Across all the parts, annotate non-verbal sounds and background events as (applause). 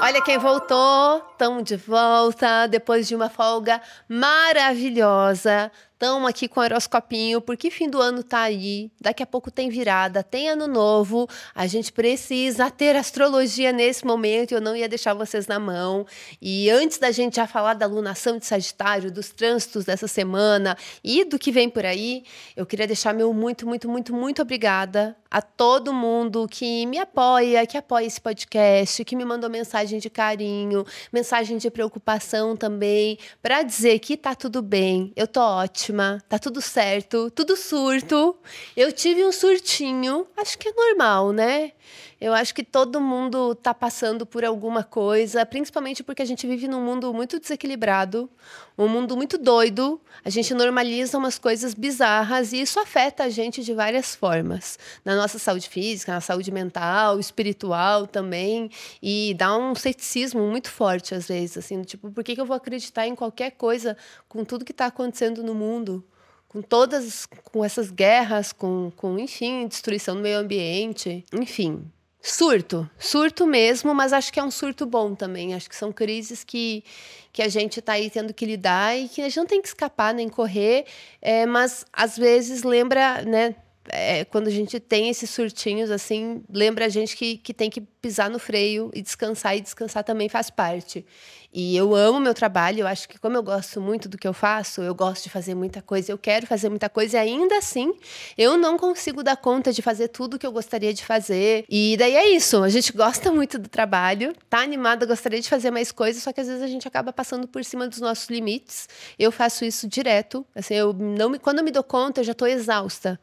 Olha quem voltou, estamos de volta depois de uma folga maravilhosa. Estamos aqui com o horoscopinho, porque fim do ano tá aí, daqui a pouco tem virada, tem ano novo, a gente precisa ter astrologia nesse momento, eu não ia deixar vocês na mão. E antes da gente já falar da lunação de Sagitário, dos trânsitos dessa semana e do que vem por aí, eu queria deixar meu muito, muito, muito, muito obrigada a todo mundo que me apoia, que apoia esse podcast, que me mandou mensagem de carinho, mensagem de preocupação também, para dizer que tá tudo bem, eu tô ótima ótima, tá tudo certo, tudo surto. Eu tive um surtinho, acho que é normal, né? Eu acho que todo mundo tá passando por alguma coisa, principalmente porque a gente vive num mundo muito desequilibrado, um mundo muito doido. A gente normaliza umas coisas bizarras e isso afeta a gente de várias formas. Na nossa saúde física, na saúde mental, espiritual também. E dá um ceticismo muito forte às vezes, assim, tipo, por que, que eu vou acreditar em qualquer coisa com tudo que está acontecendo no mundo? com todas com essas guerras, com, com enfim, destruição do meio ambiente, enfim. Surto, surto mesmo, mas acho que é um surto bom também. Acho que são crises que, que a gente está aí tendo que lidar e que a gente não tem que escapar nem correr, é, mas às vezes lembra, né? É, quando a gente tem esses surtinhos assim, lembra a gente que, que tem que pisar no freio e descansar, e descansar também faz parte. E eu amo meu trabalho, eu acho que como eu gosto muito do que eu faço, eu gosto de fazer muita coisa, eu quero fazer muita coisa e ainda assim eu não consigo dar conta de fazer tudo que eu gostaria de fazer. E daí é isso, a gente gosta (laughs) muito do trabalho, tá animada, gostaria de fazer mais coisas, só que às vezes a gente acaba passando por cima dos nossos limites. Eu faço isso direto, assim, eu não me, quando eu me dou conta, eu já estou exausta.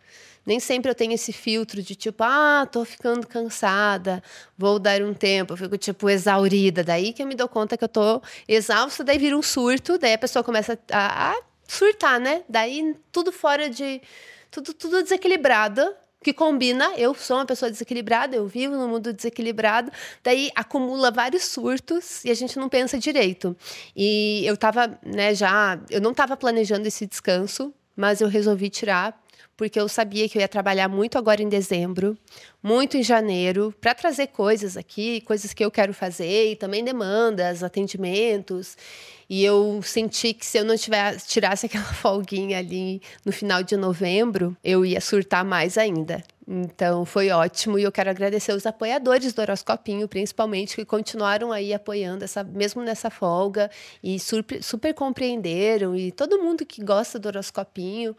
Nem sempre eu tenho esse filtro de tipo, ah, tô ficando cansada, vou dar um tempo, eu fico tipo exaurida. Daí que eu me dou conta que eu tô exausta, daí vira um surto, daí a pessoa começa a, a surtar, né? Daí tudo fora de. Tudo, tudo desequilibrado, que combina. Eu sou uma pessoa desequilibrada, eu vivo no mundo desequilibrado, daí acumula vários surtos e a gente não pensa direito. E eu tava, né, já. Eu não estava planejando esse descanso, mas eu resolvi tirar porque eu sabia que eu ia trabalhar muito agora em dezembro, muito em janeiro, para trazer coisas aqui, coisas que eu quero fazer, e também demandas, atendimentos. E eu senti que se eu não tivesse, tirasse aquela (laughs) folguinha ali no final de novembro, eu ia surtar mais ainda. Então foi ótimo e eu quero agradecer os apoiadores do Horoscopinho, principalmente, que continuaram aí apoiando, essa, mesmo nessa folga, e super, super compreenderam. E todo mundo que gosta do Horoscopinho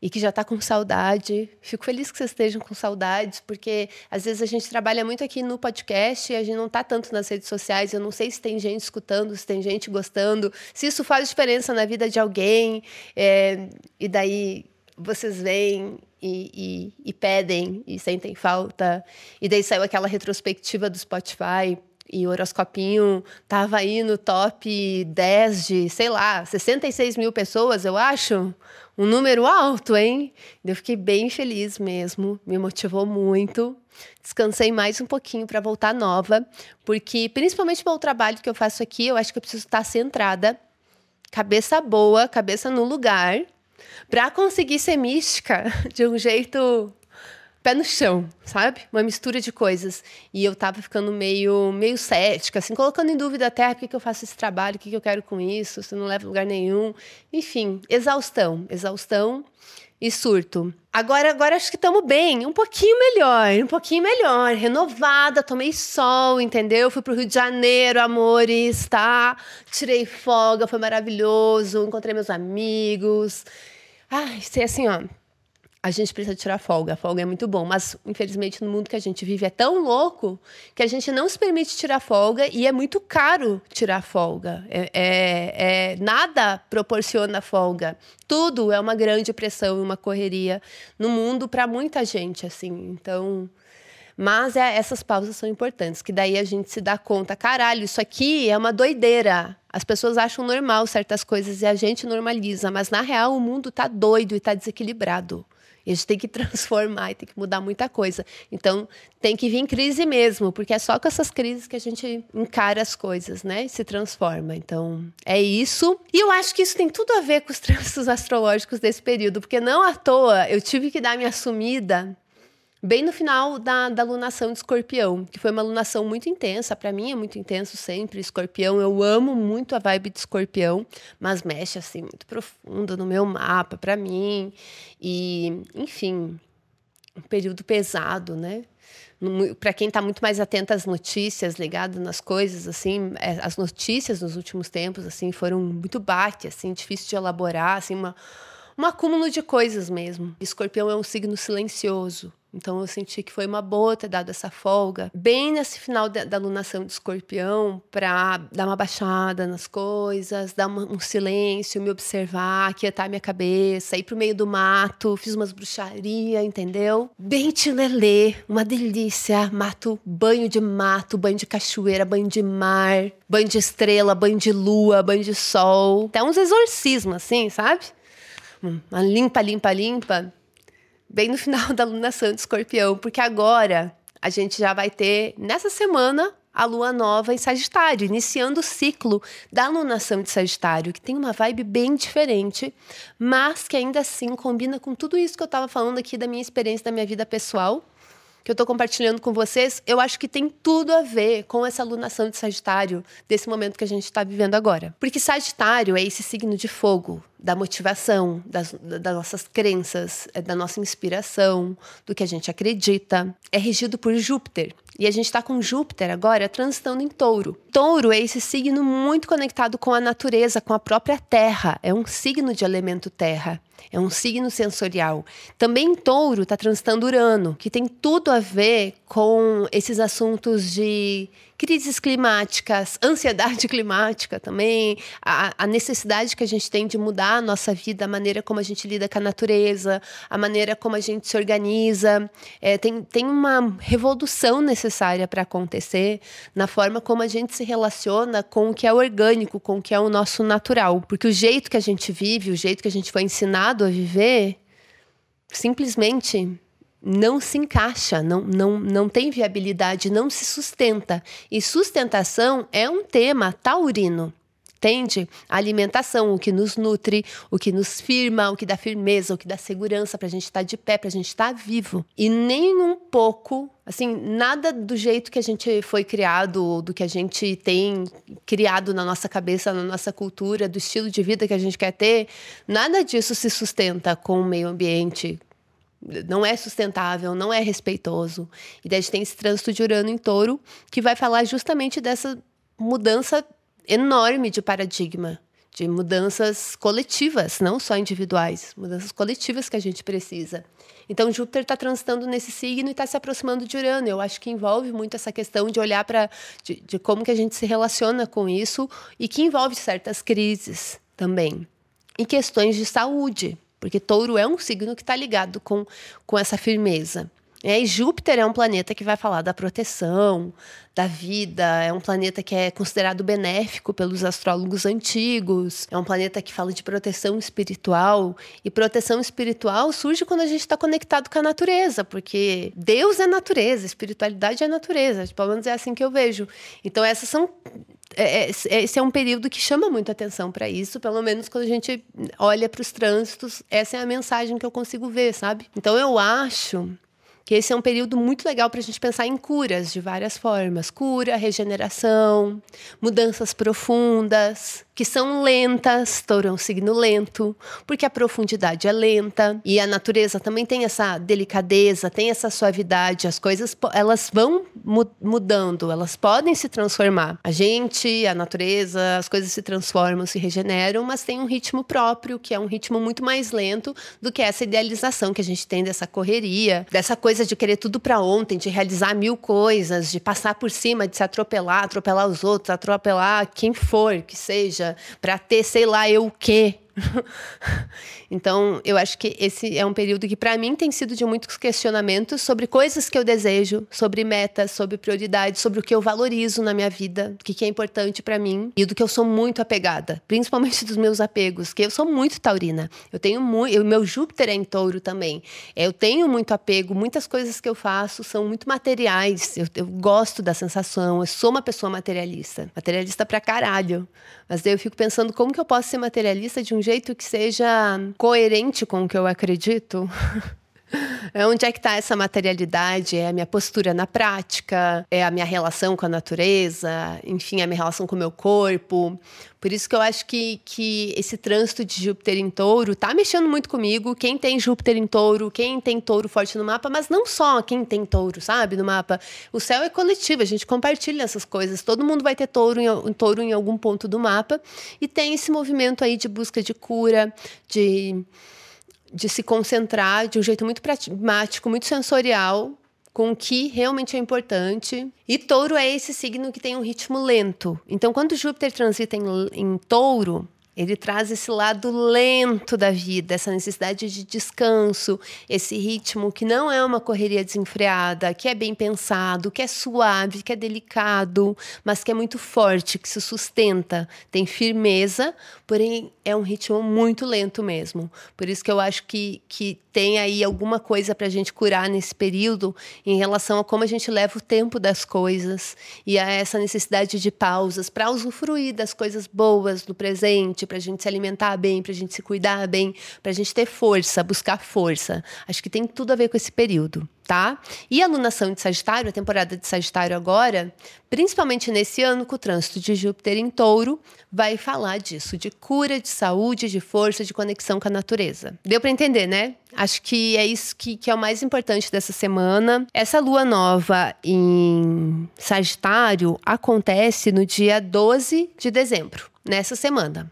e que já está com saudade. Fico feliz que vocês estejam com saudades, porque às vezes a gente trabalha muito aqui no podcast e a gente não está tanto nas redes sociais. Eu não sei se tem gente escutando, se tem gente gostando, se isso faz diferença na vida de alguém. É, e daí vocês vêm e, e, e, pedem e sentem falta. E daí saiu aquela retrospectiva do Spotify e o horoscopinho tava aí no top 10 de, sei lá, 66 mil pessoas, eu acho. Um número alto, hein? Eu fiquei bem feliz mesmo, me motivou muito. Descansei mais um pouquinho para voltar nova, porque principalmente pelo trabalho que eu faço aqui, eu acho que eu preciso estar centrada, cabeça boa, cabeça no lugar para conseguir ser mística (laughs) de um jeito pé no chão, sabe? Uma mistura de coisas. E eu tava ficando meio, meio cética, assim, colocando em dúvida até ah, por que, que eu faço esse trabalho, o que, que eu quero com isso, se não leva a lugar nenhum. Enfim, exaustão, exaustão e surto. Agora, agora acho que estamos bem, um pouquinho melhor, um pouquinho melhor, renovada, tomei sol, entendeu? Fui pro Rio de Janeiro, amores, tá? Tirei folga, foi maravilhoso, encontrei meus amigos. Ai, sei assim, ó. A gente precisa tirar folga. A folga é muito bom, mas infelizmente no mundo que a gente vive é tão louco que a gente não se permite tirar folga e é muito caro tirar folga. É, é, é nada proporciona folga. Tudo é uma grande pressão e uma correria no mundo para muita gente, assim. Então, mas é, essas pausas são importantes, que daí a gente se dá conta, caralho, isso aqui é uma doideira. As pessoas acham normal certas coisas e a gente normaliza, mas na real o mundo está doido e está desequilibrado. A gente tem que (laughs) transformar e tem que mudar muita coisa. Então, tem que vir crise mesmo, porque é só com essas crises que a gente encara as coisas, né? E se transforma. Então, é isso. E eu acho que isso tem tudo a ver com os trânsitos (laughs) astrológicos desse período, porque não à toa eu tive que dar minha sumida bem no final da, da lunação de escorpião, que foi uma lunação muito intensa. Para mim é muito intenso sempre. Escorpião, eu amo muito a vibe de escorpião, mas mexe assim muito profundo no meu mapa, para mim. E, enfim, um período pesado, né? para quem está muito mais atento às notícias, ligado nas coisas, assim, é, as notícias nos últimos tempos, assim, foram muito bate, assim, difícil de elaborar, assim, uma, um acúmulo de coisas mesmo. Escorpião é um signo silencioso, então eu senti que foi uma boa ter dado essa folga, bem nesse final da, da lunação de escorpião, para dar uma baixada nas coisas, dar uma, um silêncio, me observar, quietar minha cabeça, ir pro meio do mato, fiz umas bruxaria, entendeu? Bem tilelê, uma delícia. Mato, banho de mato, banho de cachoeira, banho de mar, banho de estrela, banho de lua, banho de sol. Até uns exorcismos, assim, sabe? Uma limpa, limpa, limpa bem no final (laughs) da lunação de escorpião, porque agora a gente já vai ter, nessa semana, a lua nova em Sagitário, iniciando o ciclo da lunação de Sagitário, que tem uma vibe bem diferente, mas que ainda assim combina com tudo isso que eu estava falando aqui da minha experiência, da minha vida pessoal que eu estou compartilhando com vocês, eu acho que tem tudo a ver com essa alunação de Sagitário, desse momento que a gente está vivendo agora. Porque Sagitário é esse signo de fogo, da motivação, das, das nossas crenças, é da nossa inspiração, do que a gente acredita. É regido por Júpiter. E a gente está com Júpiter agora transitando em touro. Touro é esse signo muito conectado com a natureza, com a própria terra. É um signo de elemento terra. É um signo sensorial. Também em touro está transitando Urano, que tem tudo a ver com esses assuntos de crises climáticas, ansiedade (laughs) climática também, a, a, necessidade que a gente tem de mudar a nossa vida, a maneira como a gente lida com a natureza, a maneira como a gente se organiza. É, tem, tem uma revolução necessária para acontecer na forma como a gente se relaciona com o que é orgânico, com o que é o nosso natural. Porque o jeito que a gente vive, o jeito que a gente foi ensinado a viver, simplesmente não se encaixa, não, não, não tem viabilidade, não se sustenta. E sustentação é um tema taurino. Entende? A alimentação, o que nos nutre, o que nos firma, o que dá firmeza, o que dá segurança para a gente estar tá de pé, para a gente estar tá vivo. E nem um pouco, assim, nada do jeito que a gente foi criado, do que a gente tem criado na nossa cabeça, na nossa cultura, do estilo de vida que a gente quer ter, nada disso se sustenta com o meio ambiente, não é sustentável, não é respeitoso. E daí a gente tem esse trânsito de Urano em touro, que vai falar justamente dessa mudança enorme de paradigma, de mudanças coletivas, não só individuais, mudanças coletivas que a gente precisa. Então, Júpiter está transitando nesse signo e está se aproximando de Urano. Eu acho que envolve muito essa questão de olhar para de, de como que a gente se relaciona com isso e que envolve certas crises também. E questões de saúde, porque touro é um signo que está ligado com, com essa firmeza. É, e Júpiter é um planeta que vai falar da proteção, da vida, é um planeta que é considerado benéfico pelos astrólogos antigos, é um planeta que fala de proteção espiritual. E proteção espiritual surge quando a gente está conectado com a natureza, porque Deus é natureza, espiritualidade é natureza, pelo menos é assim que eu vejo. Então, essas são é, é, esse é um período que chama muito atenção para isso, pelo menos quando a gente olha para os trânsitos, essa é a mensagem que eu consigo ver, sabe? Então eu acho que esse é um período muito legal para a gente pensar em curas de várias formas cura, regeneração, mudanças profundas, que são lentas, touro é um signo lento, porque a profundidade é lenta e a natureza também tem essa delicadeza, tem essa suavidade, as coisas elas vão mudando, elas podem se transformar. A gente, a natureza, as coisas se transformam, se regeneram, mas tem um ritmo próprio, que é um ritmo muito mais lento do que essa idealização que a gente tem dessa correria, dessa coisa de querer tudo para ontem, de realizar mil coisas, de passar por cima, de se atropelar, atropelar os outros, atropelar quem for que seja para ter sei lá eu o quê. (laughs) então, eu acho que esse é um período que, para mim, tem sido de muitos questionamentos sobre coisas que eu desejo, sobre metas, sobre prioridades, sobre o que eu valorizo na minha vida, o que é importante para mim e do que eu sou muito apegada, principalmente dos meus apegos, que eu sou muito taurina. Eu tenho muito. Meu Júpiter é em touro também. Eu tenho muito apego, muitas coisas que eu faço são muito materiais. Eu, eu gosto da sensação, eu sou uma pessoa materialista. Materialista pra caralho. Mas daí eu fico pensando como que eu posso ser materialista de um jeito que seja coerente com o que eu acredito. (laughs) (laughs) É onde é que está essa materialidade? É a minha postura na prática, é a minha relação com a natureza, enfim, a minha relação com o meu corpo. Por isso que eu acho que, que esse trânsito de Júpiter em touro tá mexendo muito comigo. Quem tem Júpiter em touro, quem tem touro forte no mapa, mas não só quem tem touro, sabe, no mapa. O céu é coletivo, a gente compartilha essas coisas. Todo mundo vai ter touro em, touro em algum ponto do mapa. E tem esse movimento aí de busca de cura, de de se concentrar de um jeito muito pragmático, muito sensorial, com o que realmente é importante. E touro é esse signo que tem um ritmo lento. Então, quando Júpiter transita em, em touro, ele traz esse lado lento da vida, essa necessidade de descanso, esse ritmo que não é uma correria desenfreada, que é bem pensado, que é suave, que é delicado, mas que é muito forte, que se sustenta, tem firmeza, porém é um ritmo muito lento mesmo. Por isso que eu acho que, que tem aí alguma coisa para a gente curar nesse período em relação a como a gente leva o tempo das coisas e a essa necessidade de pausas para usufruir das coisas boas do presente, para a gente se alimentar bem, para a gente se cuidar bem, para a gente ter força, buscar força. Acho que tem tudo a ver com esse período tá? E a lunação de Sagitário, a temporada de Sagitário agora, principalmente nesse ano com o trânsito de Júpiter em Touro, vai falar disso, de cura, de saúde, de força, de conexão com a natureza. Deu para entender, né? Acho que é isso que, que é o mais importante dessa semana. Essa lua nova em Sagitário acontece no dia 12 de dezembro nessa semana.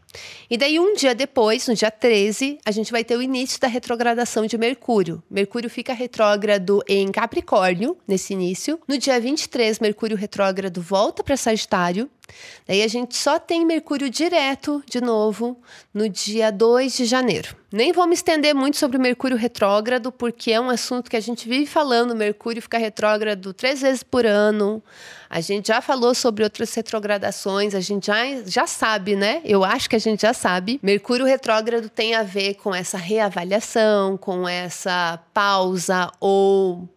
E daí, um dia depois, no dia 13, a gente vai ter o início da retrogradação de Mercúrio. Mercúrio fica retrógrado em Capricórnio, nesse início. No dia 23, Mercúrio retrógrado volta para Sagitário. Daí a gente só tem Mercúrio direto de novo no dia 2 de janeiro. Nem vou me estender muito sobre o Mercúrio retrógrado, porque é um assunto que a gente vive falando. Mercúrio fica retrógrado três vezes por ano. A gente já falou sobre outras retrogradações, a gente já, já sabe, né? Eu acho que a gente já sabe. Mercúrio retrógrado tem a ver com essa reavaliação, com essa pausa ou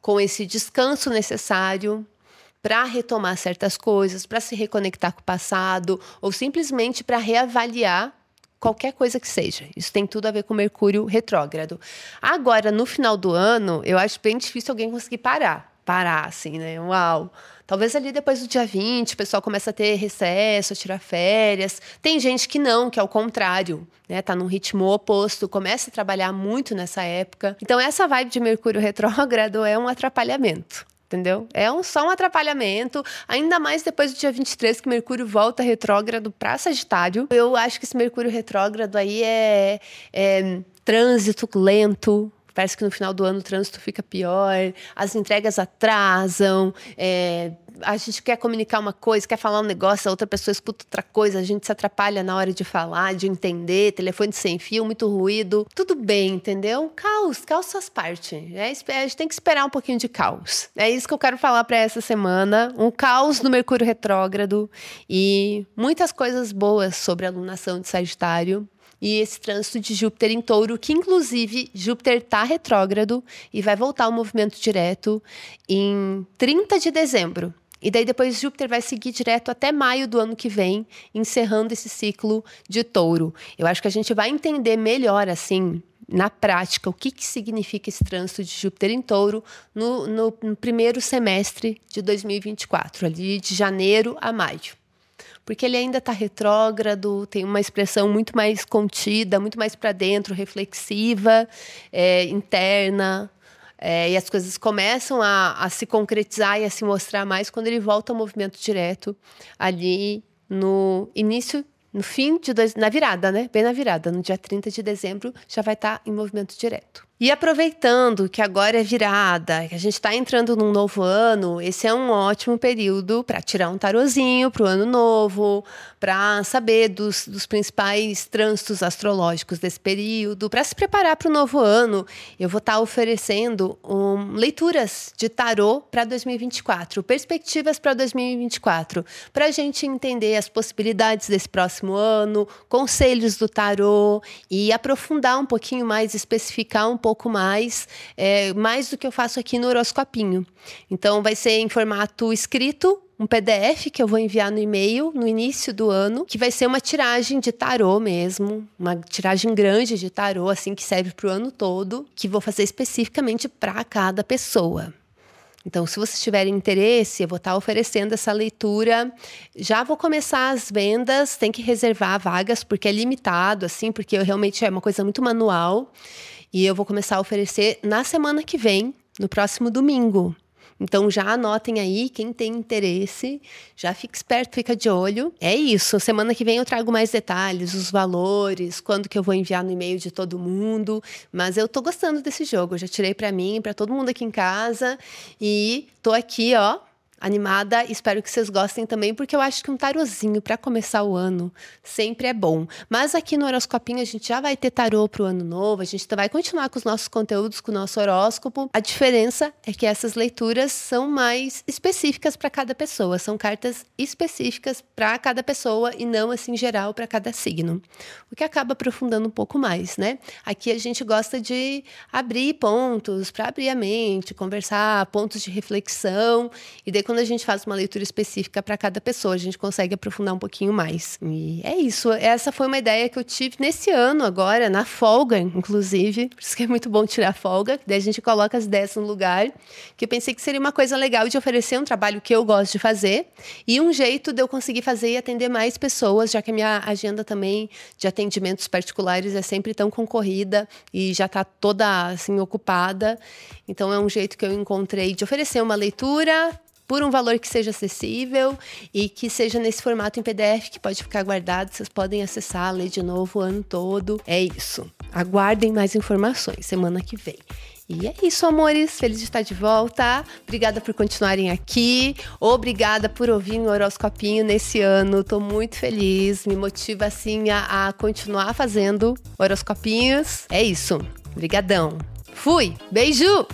com esse descanso necessário para retomar certas coisas, para se reconectar com o passado ou simplesmente para reavaliar qualquer coisa que seja. Isso tem tudo a ver com Mercúrio retrógrado. Agora, no final do ano, eu acho bem difícil alguém conseguir parar. Parar, assim, né? Uau! Talvez ali depois do dia 20 o pessoal começa a ter recesso, a tirar férias. Tem gente que não, que é o contrário, né? Tá num ritmo oposto, começa a trabalhar muito nessa época. Então essa vibe de Mercúrio retrógrado é um atrapalhamento entendeu? É um, só um atrapalhamento, ainda mais depois do dia 23, que Mercúrio volta retrógrado para Sagitário. Eu acho que esse Mercúrio retrógrado aí é, é trânsito lento, Parece que no final do ano o trânsito fica pior, as entregas atrasam, é, a gente quer comunicar uma coisa, quer falar um negócio, a outra pessoa escuta outra coisa, a gente se atrapalha na hora de falar, de entender, telefone sem fio, muito ruído. Tudo bem, entendeu? Caos, caos faz parte. É, a gente tem que esperar um pouquinho de caos. É isso que eu quero falar para essa semana. Um caos no Mercúrio retrógrado e muitas coisas boas sobre a alunação de Sagitário e esse trânsito de Júpiter em touro, que inclusive Júpiter está retrógrado e vai voltar ao movimento direto em 30 de dezembro. E daí depois Júpiter vai seguir direto até maio do ano que vem, encerrando esse ciclo de touro. Eu acho que a gente vai entender melhor assim na prática, o que, que significa esse trânsito de Júpiter em touro no, no, no primeiro semestre de 2024, ali de janeiro a maio porque ele ainda está retrógrado, tem uma expressão muito mais contida, muito mais para dentro, reflexiva, é, interna. É, e as coisas começam a, a se concretizar e a se mostrar mais quando ele volta ao movimento direto ali no início no fim de dois, na virada, né? Bem na virada, no dia 30 de dezembro já vai estar tá em movimento direto. E aproveitando que agora é virada, que a gente está entrando num novo ano, esse é um ótimo período para tirar um tarozinho para o ano novo, para saber dos, dos principais trânsitos astrológicos desse período, para se preparar para o novo ano. Eu vou estar tá oferecendo um, leituras de tarô para 2024, perspectivas para 2024, para a gente entender as possibilidades desse próximo ano, conselhos do tarô e aprofundar um pouquinho mais, especificar um pouco pouco mais, é, mais do que eu faço aqui no horoscopinho. Então, vai ser em formato escrito, um PDF que eu vou enviar no e-mail no início do ano, que vai ser uma tiragem de tarô mesmo, uma tiragem grande de tarô, assim, que serve para o ano todo, que vou fazer especificamente para cada pessoa. Então, se vocês tiverem interesse, eu vou estar oferecendo essa leitura. Já vou começar as vendas, tem que reservar vagas, porque é limitado, assim, porque eu realmente é uma coisa muito manual. E eu vou começar a oferecer na semana que vem, no próximo domingo. Então já anotem aí, quem tem interesse, já fica esperto, fica de olho. É isso, semana que vem eu trago mais detalhes, os valores, quando que eu vou enviar no e-mail de todo mundo, mas eu tô gostando desse jogo, eu já tirei para mim, para todo mundo aqui em casa e tô aqui, ó, animada. Espero que vocês gostem também, porque eu acho que um tarozinho para começar o ano sempre é bom. Mas aqui no Horoscopinho a gente já vai ter tarô para o ano novo, a gente vai continuar com os nossos conteúdos, com o nosso horóscopo. A diferença é que essas leituras são mais específicas para cada pessoa, são cartas específicas para cada pessoa e não assim geral para cada signo. O que acaba aprofundando um pouco mais, né? Aqui a gente gosta de abrir pontos para abrir a mente, conversar, pontos de reflexão e daí quando a gente faz uma leitura específica para cada pessoa, a gente consegue aprofundar um pouquinho mais. E é isso. Essa foi uma ideia que eu tive nesse ano agora, na folga, inclusive. Por isso que é muito bom tirar folga. Daí a gente coloca as ideias no lugar. Que eu pensei que seria uma coisa legal de oferecer um trabalho que eu gosto de fazer e um jeito de eu conseguir fazer e atender mais pessoas, já que a minha agenda também de atendimentos particulares é sempre tão concorrida e já está toda assim ocupada. Então é um jeito que eu encontrei de oferecer uma leitura por um valor que seja acessível e que seja nesse formato em PDF que pode ficar guardado. Vocês podem acessar, ler de novo o ano todo. É isso. Aguardem mais informações semana que vem. E é isso, amores. Feliz de estar de volta. Obrigada por continuarem aqui. Obrigada por ouvir o horoscopinho nesse ano. Tô muito feliz. Me motiva assim a, a continuar fazendo horoscopinhos. É isso. Obrigadão. Fui. Beijo.